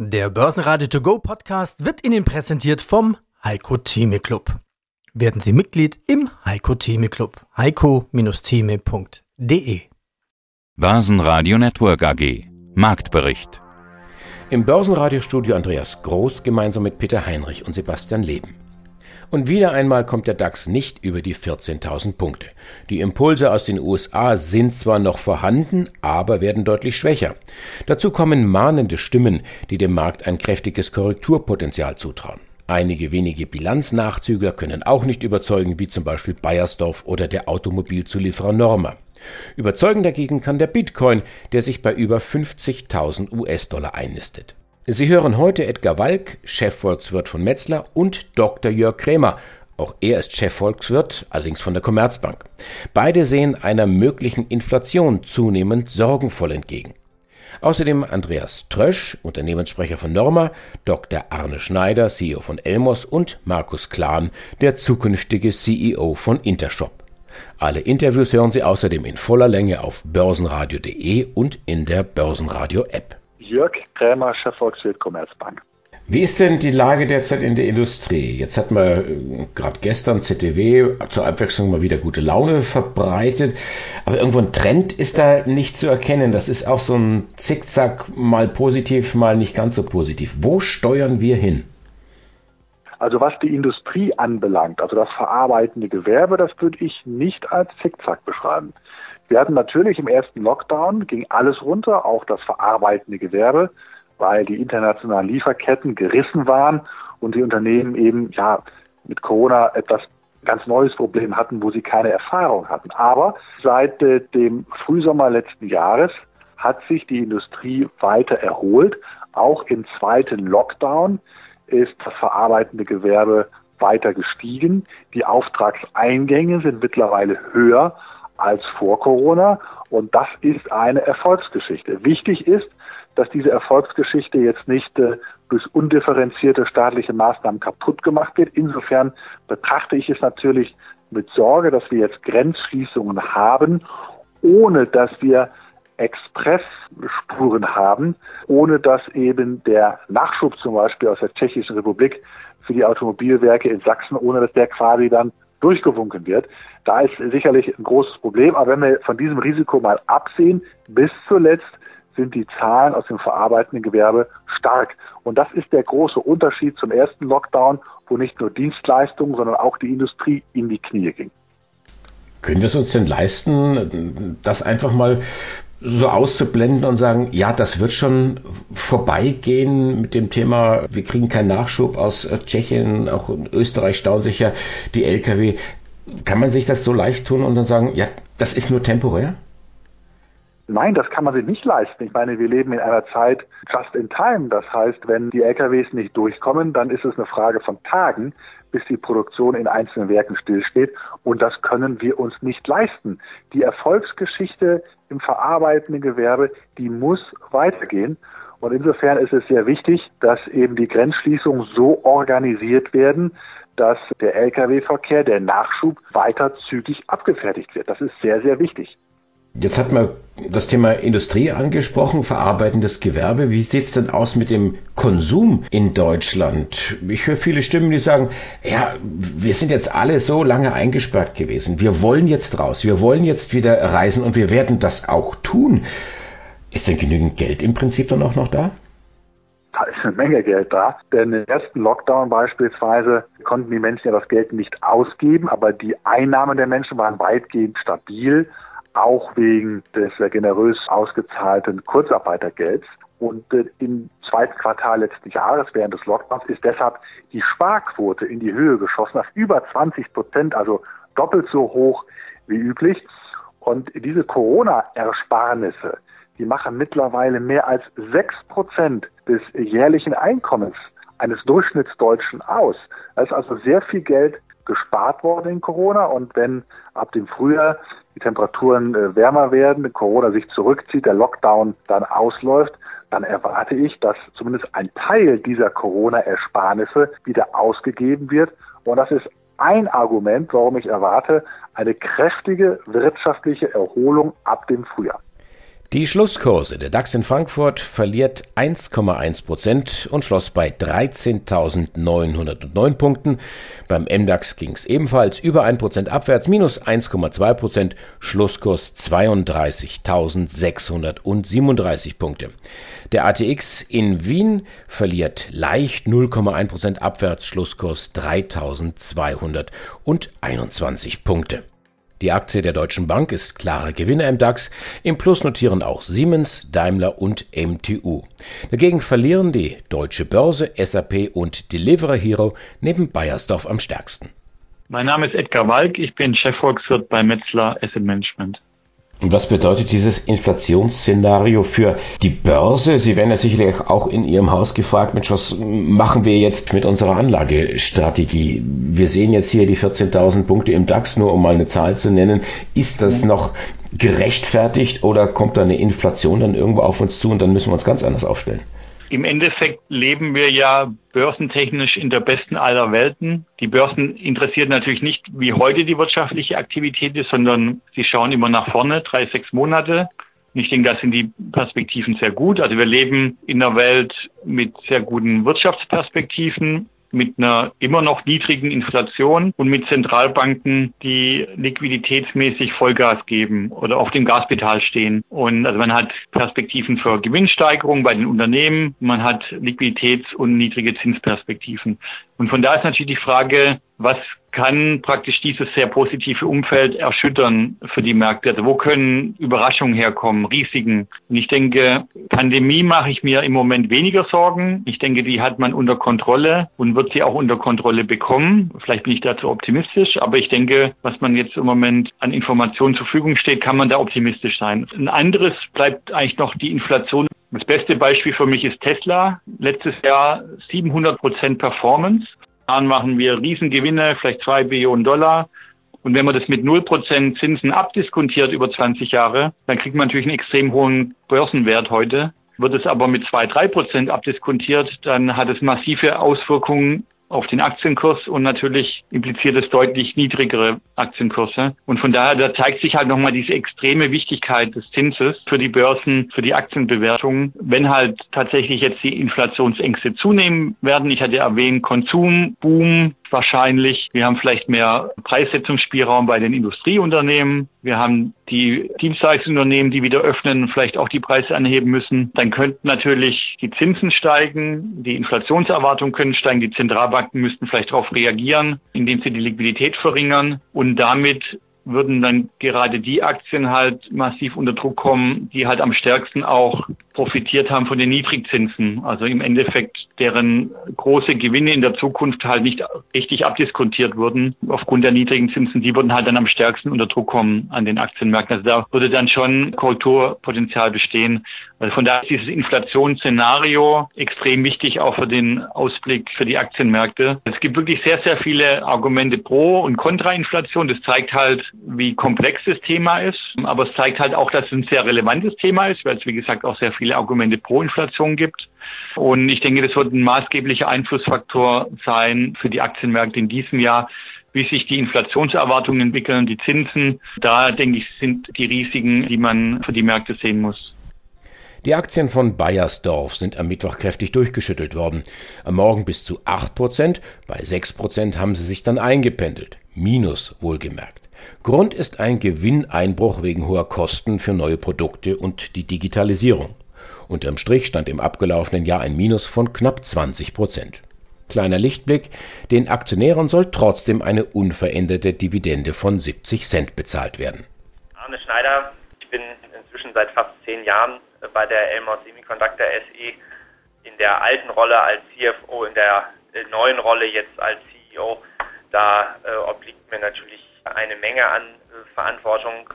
Der Börsenradio To Go Podcast wird Ihnen präsentiert vom Heiko Theme Club. Werden Sie Mitglied im Heiko Theme Club. heiko-theme.de Börsenradio Network AG Marktbericht Im Börsenradiostudio Andreas Groß gemeinsam mit Peter Heinrich und Sebastian Leben. Und wieder einmal kommt der DAX nicht über die 14.000 Punkte. Die Impulse aus den USA sind zwar noch vorhanden, aber werden deutlich schwächer. Dazu kommen mahnende Stimmen, die dem Markt ein kräftiges Korrekturpotenzial zutrauen. Einige wenige Bilanznachzügler können auch nicht überzeugen, wie zum Beispiel Bayersdorf oder der Automobilzulieferer Norma. Überzeugen dagegen kann der Bitcoin, der sich bei über 50.000 US-Dollar einnistet. Sie hören heute Edgar Walk, Chefvolkswirt von Metzler, und Dr. Jörg Krämer. Auch er ist Chefvolkswirt, allerdings von der Commerzbank. Beide sehen einer möglichen Inflation zunehmend sorgenvoll entgegen. Außerdem Andreas Trösch, Unternehmenssprecher von Norma, Dr. Arne Schneider, CEO von Elmos und Markus Klahn, der zukünftige CEO von Intershop. Alle Interviews hören Sie außerdem in voller Länge auf börsenradio.de und in der Börsenradio-App. Jörg Krämer, Chefvolkswirt Commerzbank. Wie ist denn die Lage derzeit in der Industrie? Jetzt hat man äh, gerade gestern ZDW zur Abwechslung mal wieder gute Laune verbreitet, aber irgendwo ein Trend ist da nicht zu erkennen. Das ist auch so ein Zickzack, mal positiv, mal nicht ganz so positiv. Wo steuern wir hin? Also was die Industrie anbelangt, also das verarbeitende Gewerbe, das würde ich nicht als Zickzack beschreiben. Wir hatten natürlich im ersten Lockdown, ging alles runter, auch das verarbeitende Gewerbe, weil die internationalen Lieferketten gerissen waren und die Unternehmen eben ja mit Corona etwas ganz neues Problem hatten, wo sie keine Erfahrung hatten. Aber seit äh, dem Frühsommer letzten Jahres hat sich die Industrie weiter erholt. Auch im zweiten Lockdown ist das verarbeitende Gewerbe weiter gestiegen. Die Auftragseingänge sind mittlerweile höher als vor Corona. Und das ist eine Erfolgsgeschichte. Wichtig ist, dass diese Erfolgsgeschichte jetzt nicht äh, durch undifferenzierte staatliche Maßnahmen kaputt gemacht wird. Insofern betrachte ich es natürlich mit Sorge, dass wir jetzt Grenzschließungen haben, ohne dass wir Expressspuren haben, ohne dass eben der Nachschub zum Beispiel aus der Tschechischen Republik für die Automobilwerke in Sachsen, ohne dass der quasi dann durchgewunken wird. Da ist sicherlich ein großes Problem. Aber wenn wir von diesem Risiko mal absehen, bis zuletzt sind die Zahlen aus dem verarbeitenden Gewerbe stark. Und das ist der große Unterschied zum ersten Lockdown, wo nicht nur Dienstleistungen, sondern auch die Industrie in die Knie ging. Können wir es uns denn leisten, das einfach mal so auszublenden und sagen, ja, das wird schon vorbeigehen mit dem Thema, wir kriegen keinen Nachschub aus Tschechien, auch in Österreich stauen sich ja die Lkw. Kann man sich das so leicht tun und dann sagen, ja, das ist nur temporär? Nein, das kann man sich nicht leisten. Ich meine, wir leben in einer Zeit just in time. Das heißt, wenn die LKWs nicht durchkommen, dann ist es eine Frage von Tagen, bis die Produktion in einzelnen Werken stillsteht. Und das können wir uns nicht leisten. Die Erfolgsgeschichte im verarbeitenden Gewerbe, die muss weitergehen. Und insofern ist es sehr wichtig, dass eben die Grenzschließungen so organisiert werden, dass der Lkw-Verkehr, der Nachschub weiter zügig abgefertigt wird. Das ist sehr, sehr wichtig. Jetzt hat man das Thema Industrie angesprochen, verarbeitendes Gewerbe. Wie sieht es denn aus mit dem Konsum in Deutschland? Ich höre viele Stimmen, die sagen, ja, wir sind jetzt alle so lange eingesperrt gewesen. Wir wollen jetzt raus, wir wollen jetzt wieder reisen und wir werden das auch tun. Ist denn genügend Geld im Prinzip dann auch noch da? Da ist eine Menge Geld da. Denn im ersten Lockdown beispielsweise konnten die Menschen ja das Geld nicht ausgeben, aber die Einnahmen der Menschen waren weitgehend stabil auch wegen des generös ausgezahlten Kurzarbeitergelds. Und äh, im zweiten Quartal letzten Jahres während des Lockdowns ist deshalb die Sparquote in die Höhe geschossen auf über 20 Prozent, also doppelt so hoch wie üblich. Und diese Corona-Ersparnisse, die machen mittlerweile mehr als sechs Prozent des jährlichen Einkommens eines Durchschnittsdeutschen aus. Da ist also sehr viel Geld gespart worden in Corona und wenn ab dem Frühjahr die Temperaturen äh, wärmer werden, Corona sich zurückzieht, der Lockdown dann ausläuft, dann erwarte ich, dass zumindest ein Teil dieser Corona-Ersparnisse wieder ausgegeben wird. Und das ist ein Argument, warum ich erwarte eine kräftige wirtschaftliche Erholung ab dem Frühjahr. Die Schlusskurse. Der DAX in Frankfurt verliert 1,1 Prozent und schloss bei 13.909 Punkten. Beim MDAX ging es ebenfalls über 1 Prozent abwärts, minus 1,2 Prozent, Schlusskurs 32.637 Punkte. Der ATX in Wien verliert leicht 0,1 Prozent abwärts, Schlusskurs 3.221 Punkte. Die Aktie der Deutschen Bank ist klarer Gewinner im DAX. Im Plus notieren auch Siemens, Daimler und MTU. Dagegen verlieren die Deutsche Börse, SAP und Delivery Hero neben Bayersdorf am stärksten. Mein Name ist Edgar Walk, ich bin Chefvolkswirt bei Metzler Asset Management. Und was bedeutet dieses Inflationsszenario für die Börse? Sie werden ja sicherlich auch in Ihrem Haus gefragt, Mensch, was machen wir jetzt mit unserer Anlagestrategie? Wir sehen jetzt hier die 14.000 Punkte im DAX, nur um mal eine Zahl zu nennen. Ist das noch gerechtfertigt oder kommt da eine Inflation dann irgendwo auf uns zu und dann müssen wir uns ganz anders aufstellen? Im Endeffekt leben wir ja börsentechnisch in der besten aller Welten. Die Börsen interessiert natürlich nicht, wie heute die wirtschaftliche Aktivität ist, sondern sie schauen immer nach vorne, drei, sechs Monate. Und ich denke, da sind die Perspektiven sehr gut. Also wir leben in einer Welt mit sehr guten Wirtschaftsperspektiven mit einer immer noch niedrigen Inflation und mit Zentralbanken, die liquiditätsmäßig Vollgas geben oder auf dem Gaspedal stehen. Und also man hat Perspektiven für Gewinnsteigerung bei den Unternehmen, man hat Liquiditäts- und niedrige Zinsperspektiven. Und von da ist natürlich die Frage, was kann praktisch dieses sehr positive Umfeld erschüttern für die Märkte? Also wo können Überraschungen herkommen, Risiken? Und ich denke, Pandemie mache ich mir im Moment weniger Sorgen. Ich denke, die hat man unter Kontrolle und wird sie auch unter Kontrolle bekommen. Vielleicht bin ich dazu optimistisch, aber ich denke, was man jetzt im Moment an Informationen zur Verfügung steht, kann man da optimistisch sein. Ein anderes bleibt eigentlich noch die Inflation. Das beste Beispiel für mich ist Tesla. Letztes Jahr 700 Prozent Performance. Jahren machen wir Riesengewinne, vielleicht zwei Billionen Dollar. Und wenn man das mit 0% Zinsen abdiskontiert über 20 Jahre, dann kriegt man natürlich einen extrem hohen Börsenwert heute. Wird es aber mit 2, 3% abdiskontiert, dann hat es massive Auswirkungen auf den Aktienkurs und natürlich impliziert es deutlich niedrigere Aktienkurse. Und von daher, da zeigt sich halt nochmal diese extreme Wichtigkeit des Zinses für die Börsen, für die Aktienbewertungen. Wenn halt tatsächlich jetzt die Inflationsängste zunehmen werden, ich hatte erwähnt, Konsum, Boom, wahrscheinlich. Wir haben vielleicht mehr Preissetzungsspielraum bei den Industrieunternehmen. Wir haben die Dienstleistungsunternehmen, die wieder öffnen vielleicht auch die Preise anheben müssen. Dann könnten natürlich die Zinsen steigen, die Inflationserwartungen können steigen, die Zentralbanken müssten vielleicht darauf reagieren, indem sie die Liquidität verringern und damit würden dann gerade die Aktien halt massiv unter Druck kommen, die halt am stärksten auch profitiert haben von den Niedrigzinsen. Also im Endeffekt deren große Gewinne in der Zukunft halt nicht richtig abdiskontiert wurden aufgrund der niedrigen Zinsen. Die würden halt dann am stärksten unter Druck kommen an den Aktienmärkten. Also da würde dann schon Kulturpotenzial bestehen. Also von daher ist dieses Inflationsszenario extrem wichtig auch für den Ausblick für die Aktienmärkte. Es gibt wirklich sehr, sehr viele Argumente pro und contra Inflation. Das zeigt halt, wie komplex das Thema ist. Aber es zeigt halt auch, dass es ein sehr relevantes Thema ist, weil es, wie gesagt, auch sehr viele Argumente pro Inflation gibt. Und ich denke, das wird ein maßgeblicher Einflussfaktor sein für die Aktienmärkte in diesem Jahr wie sich die Inflationserwartungen entwickeln, die Zinsen. Da denke ich, sind die Risiken, die man für die Märkte sehen muss. Die Aktien von Bayersdorf sind am Mittwoch kräftig durchgeschüttelt worden. Am Morgen bis zu 8 Prozent, bei 6 Prozent haben sie sich dann eingependelt. Minus wohlgemerkt. Grund ist ein Gewinneinbruch wegen hoher Kosten für neue Produkte und die Digitalisierung. Unterm Strich stand im abgelaufenen Jahr ein Minus von knapp 20 Prozent. Kleiner Lichtblick, den Aktionären soll trotzdem eine unveränderte Dividende von 70 Cent bezahlt werden. Arne Schneider, ich bin inzwischen seit fast zehn Jahren bei der Elmos Semiconductor SE in der alten Rolle als CFO, in der neuen Rolle jetzt als CEO. Da äh, obliegt mir natürlich eine Menge an äh, Verantwortung.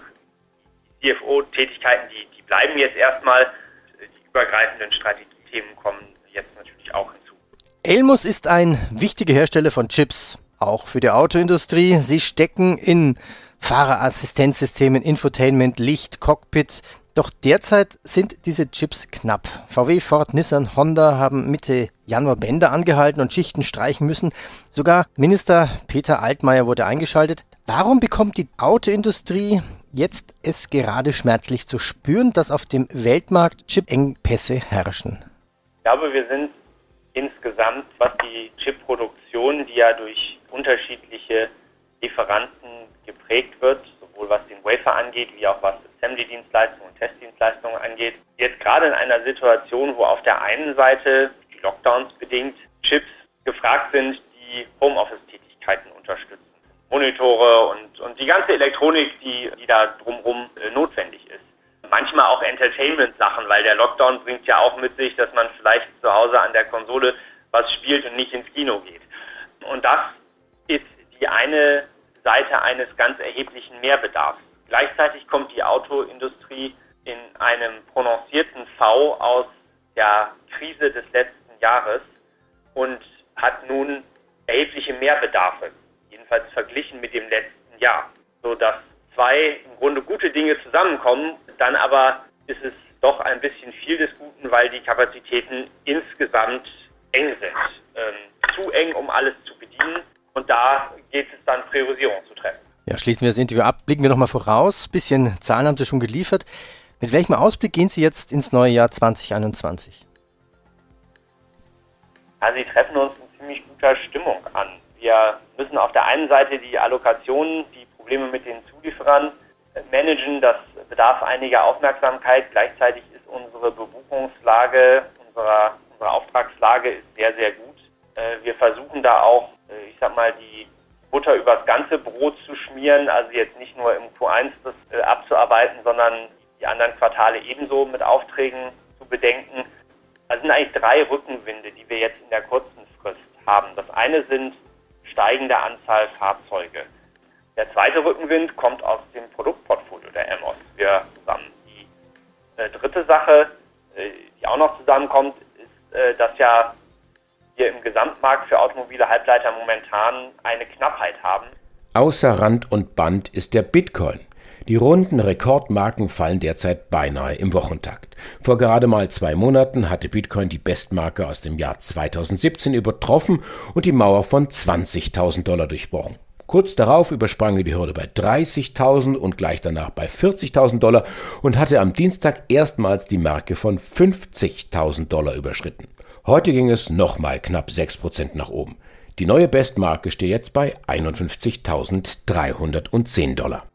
CFO-Tätigkeiten, die, die bleiben jetzt erstmal. Übergreifenden Strategiethemen kommen jetzt natürlich auch hinzu. Elmus ist ein wichtiger Hersteller von Chips, auch für die Autoindustrie. Sie stecken in Fahrerassistenzsystemen, Infotainment, Licht, Cockpit. Doch derzeit sind diese Chips knapp. VW, Ford, Nissan, Honda haben Mitte Januar Bänder angehalten und Schichten streichen müssen. Sogar Minister Peter Altmaier wurde eingeschaltet. Warum bekommt die Autoindustrie jetzt es gerade schmerzlich zu spüren, dass auf dem Weltmarkt Chip-Engpässe herrschen? Ich glaube, wir sind insgesamt, was die Chip-Produktion, die ja durch unterschiedliche Lieferanten geprägt wird, sowohl was den Wafer angeht, wie auch was Assembly-Dienstleistungen und Testdienstleistungen angeht, jetzt gerade in einer Situation, wo auf der einen Seite, die Lockdowns bedingt, Chips gefragt sind, die Homeoffice-Tätigkeiten unterstützen. Monitore und, und die ganze Elektronik, die, die da drumherum äh, notwendig ist. Manchmal auch Entertainment-Sachen, weil der Lockdown bringt ja auch mit sich, dass man vielleicht zu Hause an der Konsole was spielt und nicht ins Kino geht. Und das ist die eine Seite eines ganz erheblichen Mehrbedarfs. Gleichzeitig kommt die Autoindustrie in einem prononcierten V aus der Krise des letzten Jahres und hat nun erhebliche Mehrbedarfe, jedenfalls verglichen mit dem letzten Jahr, sodass zwei im Grunde gute Dinge zusammenkommen, dann aber ist es doch ein bisschen viel des Guten, weil die Kapazitäten insgesamt eng sind. Ähm, zu eng, um alles zu bedienen. Und da geht es dann, Priorisierung zu treffen. Ja, schließen wir das Interview ab. Blicken wir nochmal voraus. Bisschen Zahlen haben Sie schon geliefert. Mit welchem Ausblick gehen Sie jetzt ins neue Jahr 2021? Ja, Sie treffen uns in ziemlich guter Stimmung an. Wir müssen auf der einen Seite die Allokationen, die Probleme mit den Zulieferern managen. Das bedarf einiger Aufmerksamkeit. Gleichzeitig ist unsere Bebuchungslage, unserer, unsere Auftragslage ist sehr, sehr gut. Äh, wir versuchen da auch, äh, ich sag mal, die Butter übers ganze Brot zu schmieren, also jetzt nicht nur im Q1 das äh, abzuarbeiten, sondern die anderen Quartale ebenso mit Aufträgen zu bedenken. Das sind eigentlich drei Rückenwinde, die wir jetzt in der kurzen Frist haben. Das eine sind steigende Anzahl Fahrzeuge. Der zweite Rückenwind kommt aus dem Produktportfolio der Emos. Wir zusammen. Die äh, dritte Sache, äh, die auch noch zusammenkommt, ist, äh, dass ja wir im Gesamtmarkt für automobile Halbleiter momentan eine Knappheit haben. Außer Rand und Band ist der Bitcoin. Die runden Rekordmarken fallen derzeit beinahe im Wochentakt. Vor gerade mal zwei Monaten hatte Bitcoin die Bestmarke aus dem Jahr 2017 übertroffen und die Mauer von 20.000 Dollar durchbrochen. Kurz darauf übersprang er die Hürde bei 30.000 und gleich danach bei 40.000 Dollar und hatte am Dienstag erstmals die Marke von 50.000 Dollar überschritten. Heute ging es nochmal knapp 6% nach oben. Die neue Bestmarke steht jetzt bei 51.310 Dollar.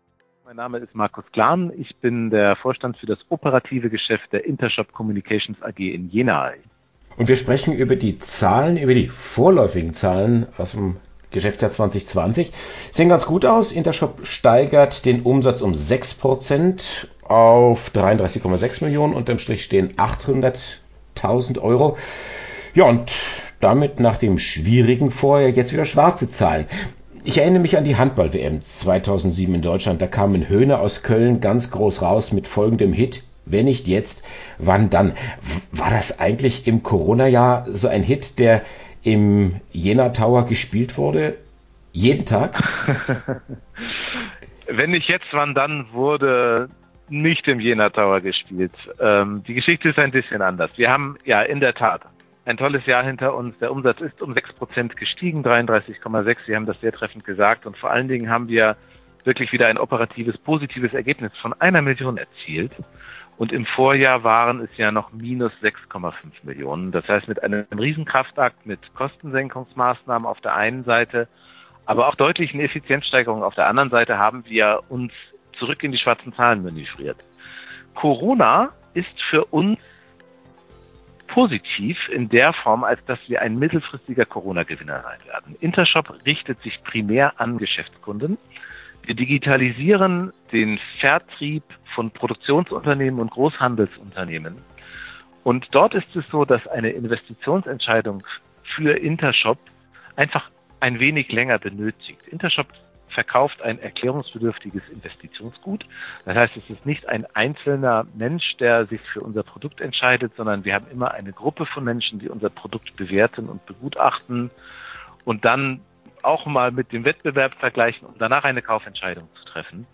Mein Name ist Markus Klan. Ich bin der Vorstand für das operative Geschäft der Intershop Communications AG in Jena. Und wir sprechen über die Zahlen, über die vorläufigen Zahlen aus dem Geschäftsjahr 2020. Sehen ganz gut aus. Intershop steigert den Umsatz um 6% auf 33,6 Millionen. Unterm Strich stehen 800.000 Euro. Ja, und damit nach dem schwierigen Vorjahr jetzt wieder schwarze Zahlen. Ich erinnere mich an die Handball-WM 2007 in Deutschland. Da kam ein Höhner aus Köln ganz groß raus mit folgendem Hit. Wenn nicht jetzt, wann dann? War das eigentlich im Corona-Jahr so ein Hit, der im Jena Tower gespielt wurde? Jeden Tag? Wenn nicht jetzt, wann dann wurde nicht im Jena Tower gespielt. Ähm, die Geschichte ist ein bisschen anders. Wir haben ja in der Tat ein tolles Jahr hinter uns. Der Umsatz ist um 6% gestiegen, 33,6. Sie haben das sehr treffend gesagt. Und vor allen Dingen haben wir wirklich wieder ein operatives, positives Ergebnis von einer Million erzielt. Und im Vorjahr waren es ja noch minus 6,5 Millionen. Das heißt, mit einem Riesenkraftakt, mit Kostensenkungsmaßnahmen auf der einen Seite, aber auch deutlichen Effizienzsteigerungen auf der anderen Seite haben wir uns zurück in die schwarzen Zahlen manövriert. Corona ist für uns positiv in der Form, als dass wir ein mittelfristiger Corona-Gewinner sein werden. Intershop richtet sich primär an Geschäftskunden. Wir digitalisieren den Vertrieb von Produktionsunternehmen und Großhandelsunternehmen. Und dort ist es so, dass eine Investitionsentscheidung für Intershop einfach ein wenig länger benötigt. Intershop verkauft ein erklärungsbedürftiges Investitionsgut. Das heißt, es ist nicht ein einzelner Mensch, der sich für unser Produkt entscheidet, sondern wir haben immer eine Gruppe von Menschen, die unser Produkt bewerten und begutachten und dann auch mal mit dem Wettbewerb vergleichen, um danach eine Kaufentscheidung zu treffen.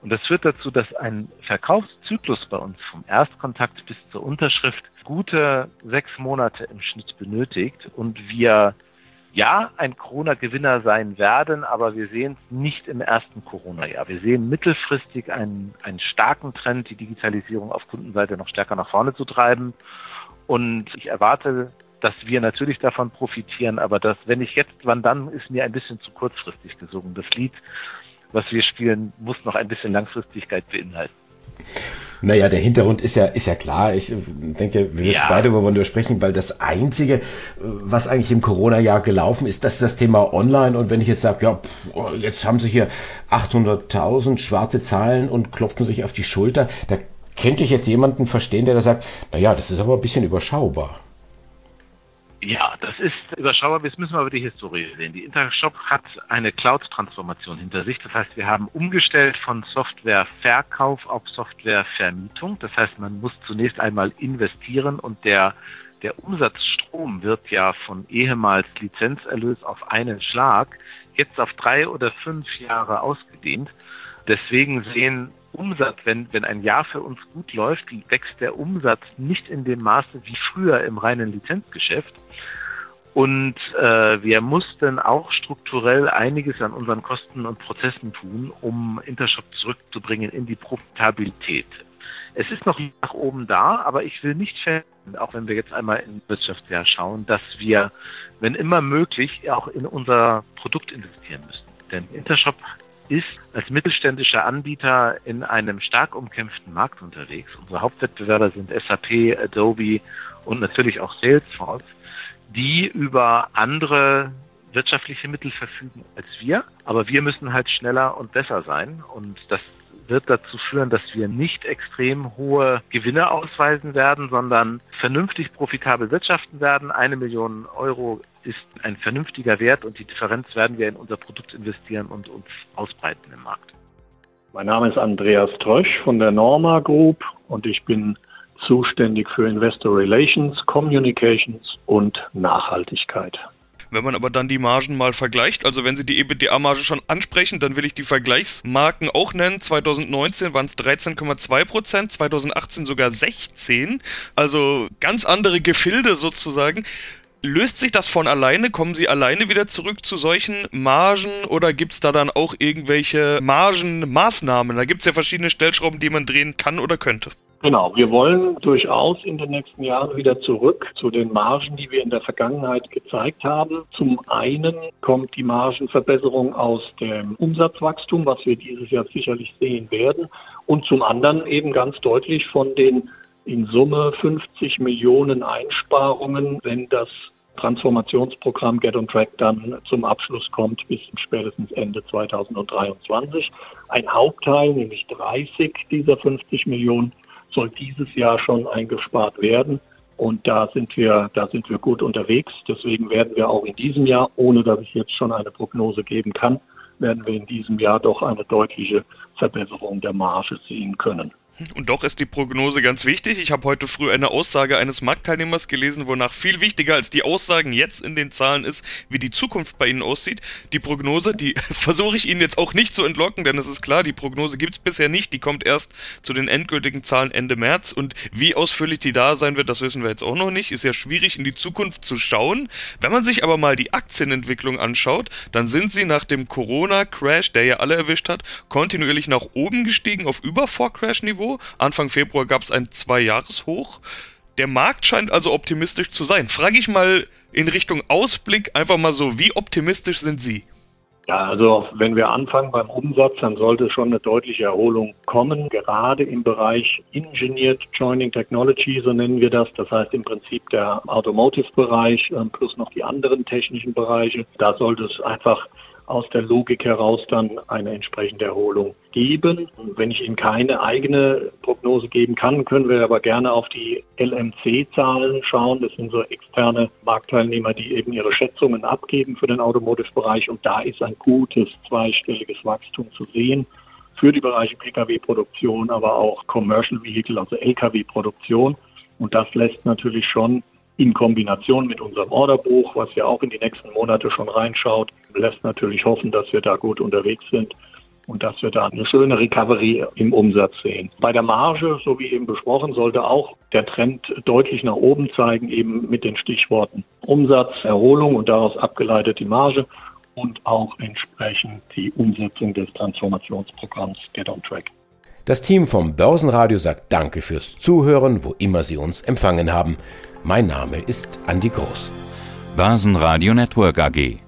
Und das führt dazu, dass ein Verkaufszyklus bei uns vom Erstkontakt bis zur Unterschrift gute sechs Monate im Schnitt benötigt und wir ja, ein Corona-Gewinner sein werden, aber wir sehen es nicht im ersten Corona-Jahr. Wir sehen mittelfristig einen, einen starken Trend, die Digitalisierung auf Kundenseite noch stärker nach vorne zu treiben. Und ich erwarte, dass wir natürlich davon profitieren, aber das, wenn ich jetzt, wann dann, ist mir ein bisschen zu kurzfristig gesungen. Das Lied, was wir spielen, muss noch ein bisschen Langfristigkeit beinhalten. Naja, der Hintergrund ist ja, ist ja klar. Ich denke, wir wissen ja. beide, worüber wir sprechen, weil das Einzige, was eigentlich im Corona-Jahr gelaufen ist, das ist das Thema Online. Und wenn ich jetzt sage, ja, pff, jetzt haben sie hier 800.000 schwarze Zahlen und klopfen sich auf die Schulter, da könnte ich jetzt jemanden verstehen, der da sagt, naja, das ist aber ein bisschen überschaubar. Ja, das ist überschaubar. Jetzt müssen wir aber die Historie sehen. Die Intershop hat eine Cloud-Transformation hinter sich. Das heißt, wir haben umgestellt von Softwareverkauf auf Softwarevermietung. Das heißt, man muss zunächst einmal investieren und der der Umsatzstrom wird ja von ehemals Lizenzerlös auf einen Schlag jetzt auf drei oder fünf Jahre ausgedehnt. Deswegen sehen Umsatz, wenn, wenn ein Jahr für uns gut läuft, wächst der Umsatz nicht in dem Maße wie früher im reinen Lizenzgeschäft. Und äh, wir mussten auch strukturell einiges an unseren Kosten und Prozessen tun, um Intershop zurückzubringen in die Profitabilität. Es ist noch nach oben da, aber ich will nicht feststellen, auch wenn wir jetzt einmal im Wirtschaftsjahr schauen, dass wir, wenn immer möglich, auch in unser Produkt investieren müssen. Denn Intershop ist als mittelständischer Anbieter in einem stark umkämpften Markt unterwegs. Unsere Hauptwettbewerber sind SAP, Adobe und natürlich auch Salesforce, die über andere wirtschaftliche Mittel verfügen als wir. Aber wir müssen halt schneller und besser sein. Und das wird dazu führen, dass wir nicht extrem hohe Gewinne ausweisen werden, sondern vernünftig profitabel wirtschaften werden. Eine Million Euro ist ein vernünftiger Wert und die Differenz werden wir in unser Produkt investieren und uns ausbreiten im Markt. Mein Name ist Andreas Trösch von der Norma Group und ich bin zuständig für Investor Relations, Communications und Nachhaltigkeit. Wenn man aber dann die Margen mal vergleicht, also wenn Sie die EBITDA-Marge schon ansprechen, dann will ich die Vergleichsmarken auch nennen. 2019 waren es 13,2 Prozent, 2018 sogar 16. Also ganz andere Gefilde sozusagen. Löst sich das von alleine? Kommen Sie alleine wieder zurück zu solchen Margen oder gibt es da dann auch irgendwelche Margenmaßnahmen? Da gibt es ja verschiedene Stellschrauben, die man drehen kann oder könnte. Genau, wir wollen durchaus in den nächsten Jahren wieder zurück zu den Margen, die wir in der Vergangenheit gezeigt haben. Zum einen kommt die Margenverbesserung aus dem Umsatzwachstum, was wir dieses Jahr sicherlich sehen werden, und zum anderen eben ganz deutlich von den in Summe 50 Millionen Einsparungen, wenn das Transformationsprogramm Get on Track dann zum Abschluss kommt bis spätestens Ende 2023. Ein Hauptteil, nämlich 30 dieser 50 Millionen, soll dieses Jahr schon eingespart werden. Und da sind wir, da sind wir gut unterwegs. Deswegen werden wir auch in diesem Jahr, ohne dass ich jetzt schon eine Prognose geben kann, werden wir in diesem Jahr doch eine deutliche Verbesserung der Marge sehen können. Und doch ist die Prognose ganz wichtig. Ich habe heute früh eine Aussage eines Marktteilnehmers gelesen, wonach viel wichtiger als die Aussagen jetzt in den Zahlen ist, wie die Zukunft bei Ihnen aussieht. Die Prognose, die versuche ich Ihnen jetzt auch nicht zu entlocken, denn es ist klar, die Prognose gibt es bisher nicht. Die kommt erst zu den endgültigen Zahlen Ende März. Und wie ausführlich die da sein wird, das wissen wir jetzt auch noch nicht. Ist ja schwierig in die Zukunft zu schauen. Wenn man sich aber mal die Aktienentwicklung anschaut, dann sind sie nach dem Corona-Crash, der ja alle erwischt hat, kontinuierlich nach oben gestiegen auf über Vor-Crash-Niveau. Anfang Februar gab es ein Zwei-Jahres-Hoch. Der Markt scheint also optimistisch zu sein. Frage ich mal in Richtung Ausblick einfach mal so, wie optimistisch sind Sie? Ja, also wenn wir anfangen beim Umsatz, dann sollte schon eine deutliche Erholung kommen, gerade im Bereich Engineered Joining Technology, so nennen wir das. Das heißt im Prinzip der Automotive-Bereich ähm, plus noch die anderen technischen Bereiche. Da sollte es einfach aus der Logik heraus dann eine entsprechende Erholung geben. Wenn ich Ihnen keine eigene Prognose geben kann, können wir aber gerne auf die LMC-Zahlen schauen. Das sind so externe Marktteilnehmer, die eben ihre Schätzungen abgeben für den Automotive-Bereich. Und da ist ein gutes zweistelliges Wachstum zu sehen für die Bereiche Pkw-Produktion, aber auch Commercial Vehicle, also Lkw-Produktion. Und das lässt natürlich schon in Kombination mit unserem Orderbuch, was ja auch in die nächsten Monate schon reinschaut, lässt natürlich hoffen, dass wir da gut unterwegs sind. und dass wir da eine schöne Recovery im Umsatz sehen. Bei der Marge, so wie eben besprochen, sollte auch der Trend deutlich nach oben zeigen, eben mit den Stichworten Umsatz, Erholung und daraus abgeleitet die Marge und auch entsprechend die Umsetzung des Transformationsprogramms Get on Track. Das Team vom Börsenradio sagt Danke fürs Zuhören, wo immer Sie uns empfangen haben. Mein Name ist Andi Groß. Börsenradio Network AG.